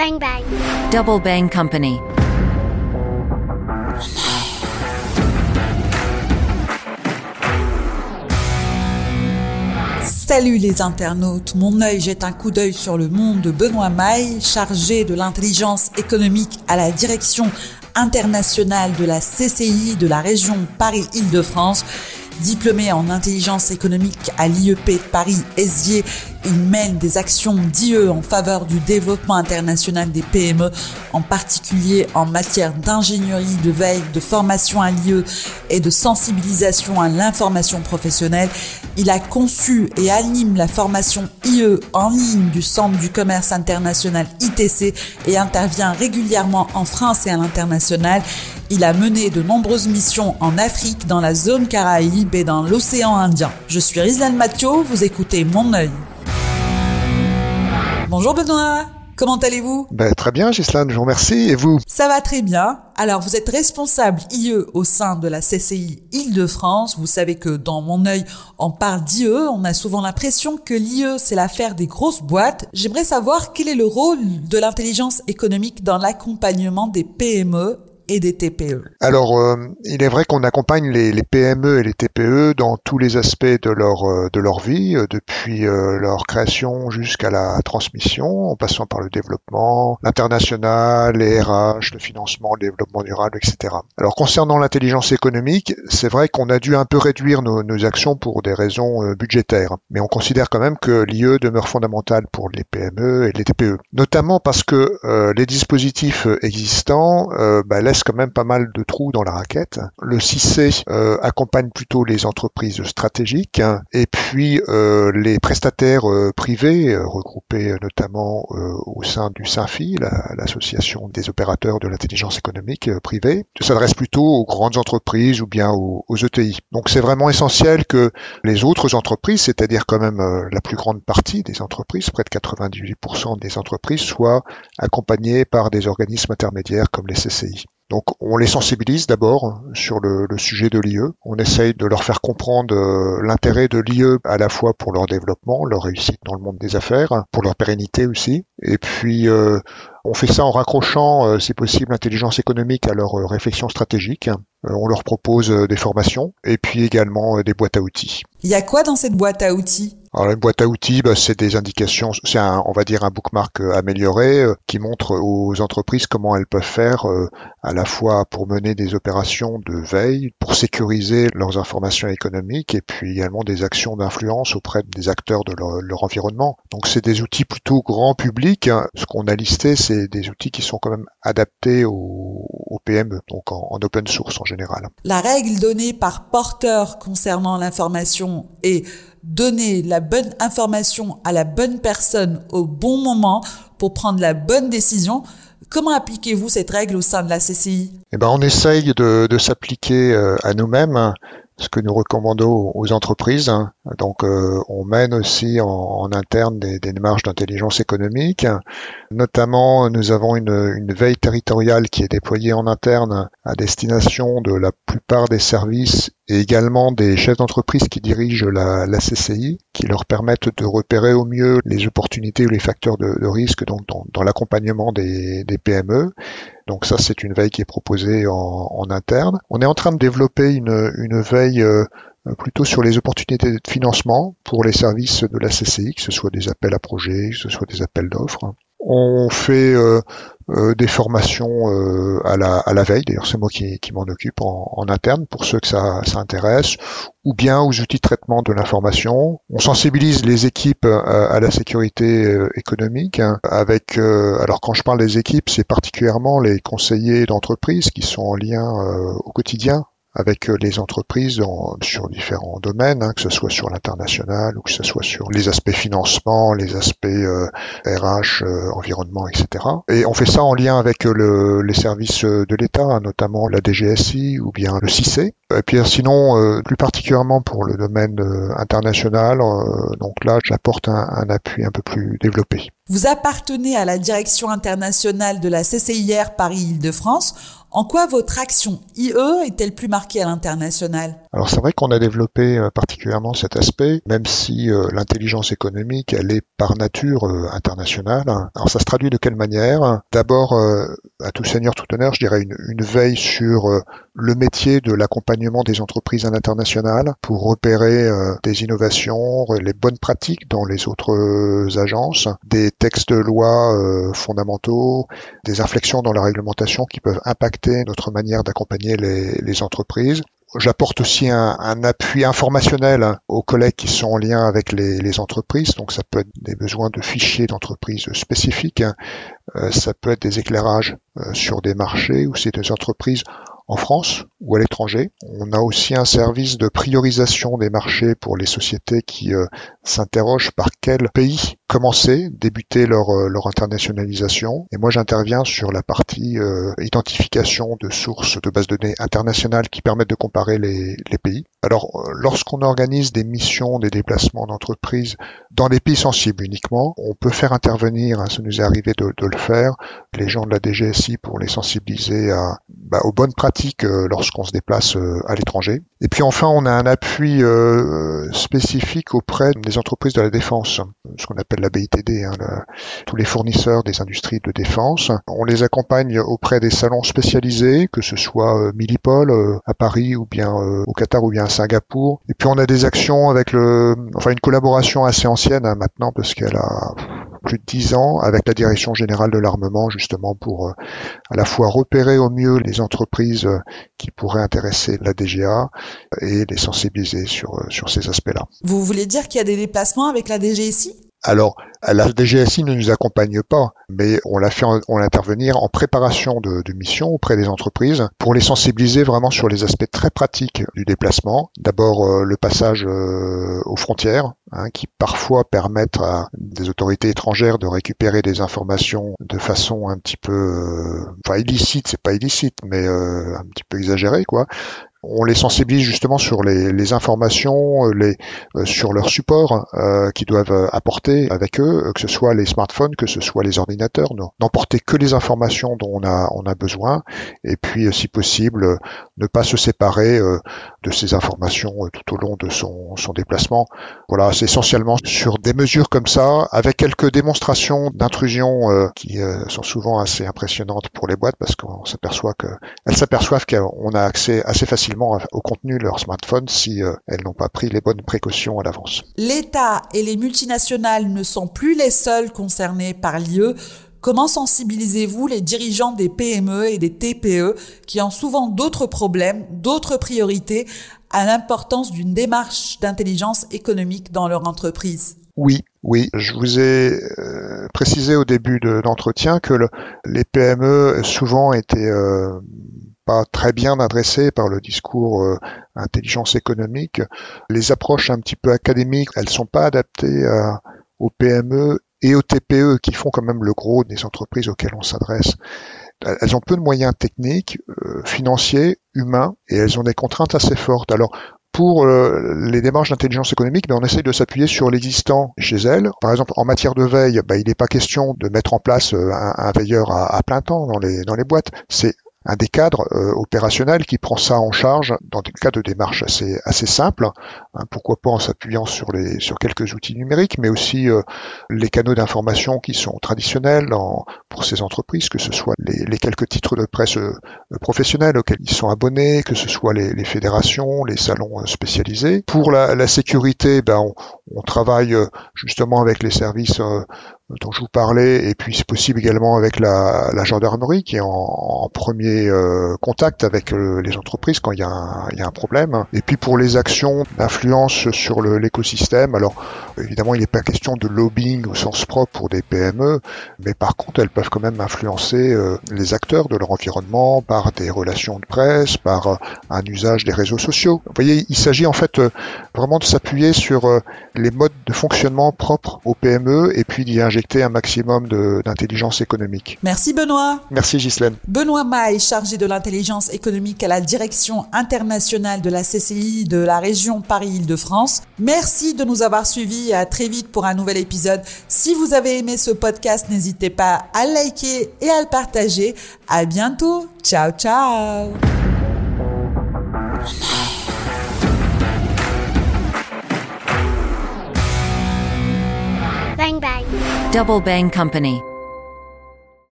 Bang bang. Double Bang Company. Salut les internautes, mon œil jette un coup d'œil sur le monde de Benoît Maille, chargé de l'intelligence économique à la direction internationale de la CCI de la région Paris-Île-de-France. Diplômé en intelligence économique à l'IEP de Paris-Esier, il mène des actions d'IE en faveur du développement international des PME, en particulier en matière d'ingénierie, de veille, de formation à l'IE et de sensibilisation à l'information professionnelle. Il a conçu et anime la formation IE en ligne du Centre du commerce international ITC et intervient régulièrement en France et à l'international. Il a mené de nombreuses missions en Afrique, dans la zone Caraïbe et dans l'océan Indien. Je suis Rizlan Mathieu, vous écoutez Mon œil. Bonjour Benoît, comment allez-vous? Ben, Très bien Gislaine, je vous remercie. Et vous? Ça va très bien. Alors vous êtes responsable IE au sein de la CCI Île-de-France. Vous savez que dans mon œil, on parle d'IE. On a souvent l'impression que l'IE, c'est l'affaire des grosses boîtes. J'aimerais savoir quel est le rôle de l'intelligence économique dans l'accompagnement des PME des TPE Alors, euh, il est vrai qu'on accompagne les, les, PME et les TPE dans tous les aspects de leur euh, de leur vie, euh, depuis leur création jusqu'à la transmission, en passant par le développement, l'international, les RH, le financement, le développement durable, etc. Alors, concernant l'intelligence économique, c'est vrai qu'on a dû un peu réduire nos, nos, actions pour des raisons budgétaires, mais on considère quand même que l'IE demeure fondamentale pour les PME et les TPE, notamment parce que les dispositifs existants bah, laissent quand même pas mal de trous dans la raquette. Le 6C euh, accompagne plutôt les entreprises stratégiques et puis euh, les prestataires euh, privés regroupés notamment au sein du SINFI, l'association des opérateurs de l'intelligence économique privée, s'adresse plutôt aux grandes entreprises ou bien aux, aux ETI. Donc c'est vraiment essentiel que les autres entreprises, c'est-à-dire quand même la plus grande partie des entreprises, près de 98% des entreprises, soient accompagnées par des organismes intermédiaires comme les CCI. Donc on les sensibilise d'abord sur le, sujet de l'IE. On essaye de leur faire comprendre euh, l'intérêt de l'IE à la fois pour leur développement, leur réussite dans le monde des affaires, pour leur pérennité aussi. Et puis euh, on fait ça en raccrochant, euh, si possible, l'intelligence économique à leur réflexion stratégique. on leur propose des formations et puis également des boîtes à outils. Il y a quoi dans cette boîte à outils? Alors une boîte à outils, bah, c'est des indications, c'est un, on va dire un bookmark euh, amélioré euh, qui montre aux entreprises comment elles peuvent faire euh, à la fois pour mener des opérations de veille, pour sécuriser leurs informations économiques et puis également des actions d'influence auprès des acteurs de leur, environnement. Donc c'est des outils plutôt grand public. Hein. Ce qu'on a listé, c'est des outils qui sont quand même adaptés aux, PME, donc en, en open source en général. La règle donnée par porteur concernant l'information est donner la bonne information à la bonne personne au bon moment pour prendre la bonne décision. Comment appliquez-vous cette règle au sein de la CCI eh ben, On essaye de, de s'appliquer euh, à nous-mêmes ce que nous recommandons aux entreprises. Donc euh, on mène aussi en, interne des, démarches d'intelligence économique. Notamment, nous avons une, veille territoriale qui est déployée en interne à destination de la plupart des services et également des chefs d'entreprise qui dirigent la, la, CCI, qui leur permettent de repérer au mieux les opportunités ou les facteurs de, risque dans, l'accompagnement des, PME. Donc ça, c'est une veille qui est proposée en, interne. On est en train de développer une, une veille euh, plutôt sur les opportunités de financement pour les services de la CCI, que ce soit des appels à projets, que ce soit des appels d'offres. On fait euh, euh, des formations euh, à, la, à la veille, d'ailleurs c'est moi qui, qui m'en occupe en, en, interne pour ceux que ça, ça, intéresse, ou bien aux outils de traitement de l'information. On sensibilise les équipes à, à la sécurité économique hein, avec, alors quand je parle des équipes, c'est particulièrement les conseillers d'entreprise qui sont en lien au quotidien avec euh, les entreprises sur différents domaines, hein, que ce soit sur l'international ou que ce soit sur les aspects financement, les aspects RH, euh, euh, environnement, etc. Et on fait ça en lien avec les services de l'État, hein, notamment la DGSI ou bien le CIC. Et puis sinon, plus particulièrement pour le domaine international, donc là, j'apporte un, un appui un peu plus développé. Vous appartenez à la direction internationale de la CCIR Paris-Île-de-France en quoi votre action IE est-elle plus marquée à l'international? Alors c'est vrai qu'on a développé euh, particulièrement cet aspect, même si euh, l'intelligence économique, elle est par nature euh, internationale. Alors ça se traduit de quelle manière? D'abord, à tout seigneur, tout honneur, je dirais une, veille sur le métier de l'accompagnement des entreprises à l'international pour repérer des innovations, les bonnes pratiques dans les autres agences, des textes de loi fondamentaux, des inflexions dans la réglementation qui peuvent impacter notre manière d'accompagner les, les entreprises J'apporte aussi un, appui informationnel aux collègues qui sont en lien avec les, entreprises. Donc ça peut être des besoins de fichiers d'entreprise spécifiques, euh, ça peut être des éclairages euh, sur des marchés ou c'est des entreprises en France ou à l'étranger. On a aussi un service de priorisation des marchés pour les sociétés qui euh, s'interrogent par quel pays commencer, débuter leur, euh, leur internationalisation. Et moi, j'interviens sur la partie euh, identification de sources de bases de données internationales qui permettent de comparer les, les pays. Alors, lorsqu'on organise des missions, des déplacements d'entreprise dans des pays sensibles uniquement, on peut faire intervenir, hein, ça nous est arrivé de, de, le faire, les gens de la DGSI pour les sensibiliser à, bah, aux bonnes pratiques euh, lorsqu'on se déplace euh, à l'étranger. Et puis enfin, on a un appui euh, spécifique auprès des entreprises de la défense, ce qu'on appelle la BITD, hein, tous les fournisseurs des industries de défense. On les accompagne auprès des salons spécialisés, que ce soit Milipol à Paris ou bien au Qatar ou bien à Singapour. Et puis on a des actions avec le, enfin une collaboration assez ancienne hein, maintenant parce qu'elle a plus de dix ans avec la direction générale de l'armement justement pour euh, à la fois repérer au mieux les entreprises euh, qui pourraient intéresser la DGA et les sensibiliser sur, euh, sur ces aspects-là. Vous voulez dire qu'il y a des déplacements avec la DGSI alors, la DGSI ne nous accompagne pas, mais on l'a fait, on l'intervenir en préparation de, de missions auprès des entreprises pour les sensibiliser vraiment sur les aspects très pratiques du déplacement. D'abord, euh, le passage euh, aux frontières, hein, qui parfois permettent à des autorités étrangères de récupérer des informations de façon un petit peu, euh, enfin illicite, c'est pas illicite, mais un petit peu exagérée, quoi on les sensibilise justement sur les, informations, euh, euh, sur leur support euh, qu'ils doivent apporter avec eux, que ce soit les smartphones, que ce soit les ordinateurs, n'emporter que les informations dont on a besoin, et puis si possible ne pas se séparer de ces informations tout au long de son, son déplacement. Voilà, c'est essentiellement sur des mesures comme ça, avec quelques démonstrations d'intrusion qui sont souvent assez impressionnantes pour les boîtes parce qu'on s'aperçoit que elles s'aperçoivent qu'on a accès assez facilement au contenu de leur smartphone si euh, elles n'ont pas pris les bonnes précautions à l'avance. L'État et les multinationales ne sont plus les seuls concernés par l'IE. Comment sensibilisez-vous les dirigeants des PME et des TPE qui ont souvent d'autres problèmes, d'autres priorités à l'importance d'une démarche d'intelligence économique dans leur entreprise? Oui, oui, je vous ai euh, précisé au début de l'entretien que les PME souvent étaient euh, très bien adressées par le discours euh, intelligence économique. Les approches un petit peu académiques, elles sont pas adaptées aux PME et aux TPE qui font quand même le gros des entreprises auxquelles on s'adresse. Elles ont peu de moyens techniques, euh, financiers, humains, et elles ont des contraintes assez fortes. Alors, pour euh, les démarches d'intelligence économique, ben, on essaye de s'appuyer sur l'existant chez elles. Par exemple, en matière de veille, ben, il n'est pas question de mettre en place un, veilleur à, plein temps dans les, dans les boîtes. Un des cadres euh, opérationnels qui prend ça en charge dans des cas de démarche assez assez simples. Hein, pourquoi pas en s'appuyant sur les sur quelques outils numériques, mais aussi euh, les canaux d'information qui sont traditionnels pour ces entreprises, que ce soit les, les quelques titres de presse euh, professionnels auxquels ils sont abonnés, que ce soit les, les fédérations, les salons spécialisés. Pour la, la sécurité, ben on, on, travaille justement avec les services dont je vous parlais, et puis c'est possible également avec la, la, gendarmerie qui est en, en premier euh, contact avec euh, les entreprises quand il y, y, a un, problème. Et puis pour les actions d'influence sur l'écosystème, alors évidemment il n'est pas question de lobbying au sens propre pour des PME, mais par contre elles peuvent quand même influencer euh, les acteurs de leur environnement par des relations de presse, par un usage des réseaux sociaux. Vous voyez, il s'agit en fait vraiment de s'appuyer sur les modes de fonctionnement propres aux PME et puis d'y injecter un maximum d'intelligence économique. Merci Benoît. Merci Ghislaine. Benoît Maille, chargé de l'intelligence économique à la direction internationale de la CCI de la région Paris-Île-de-France. Merci de nous avoir suivis et à très vite pour un nouvel épisode. Si vous avez aimé ce podcast, n'hésitez pas à liker et à le partager. À bientôt. Ciao, ciao. Double Bang Company.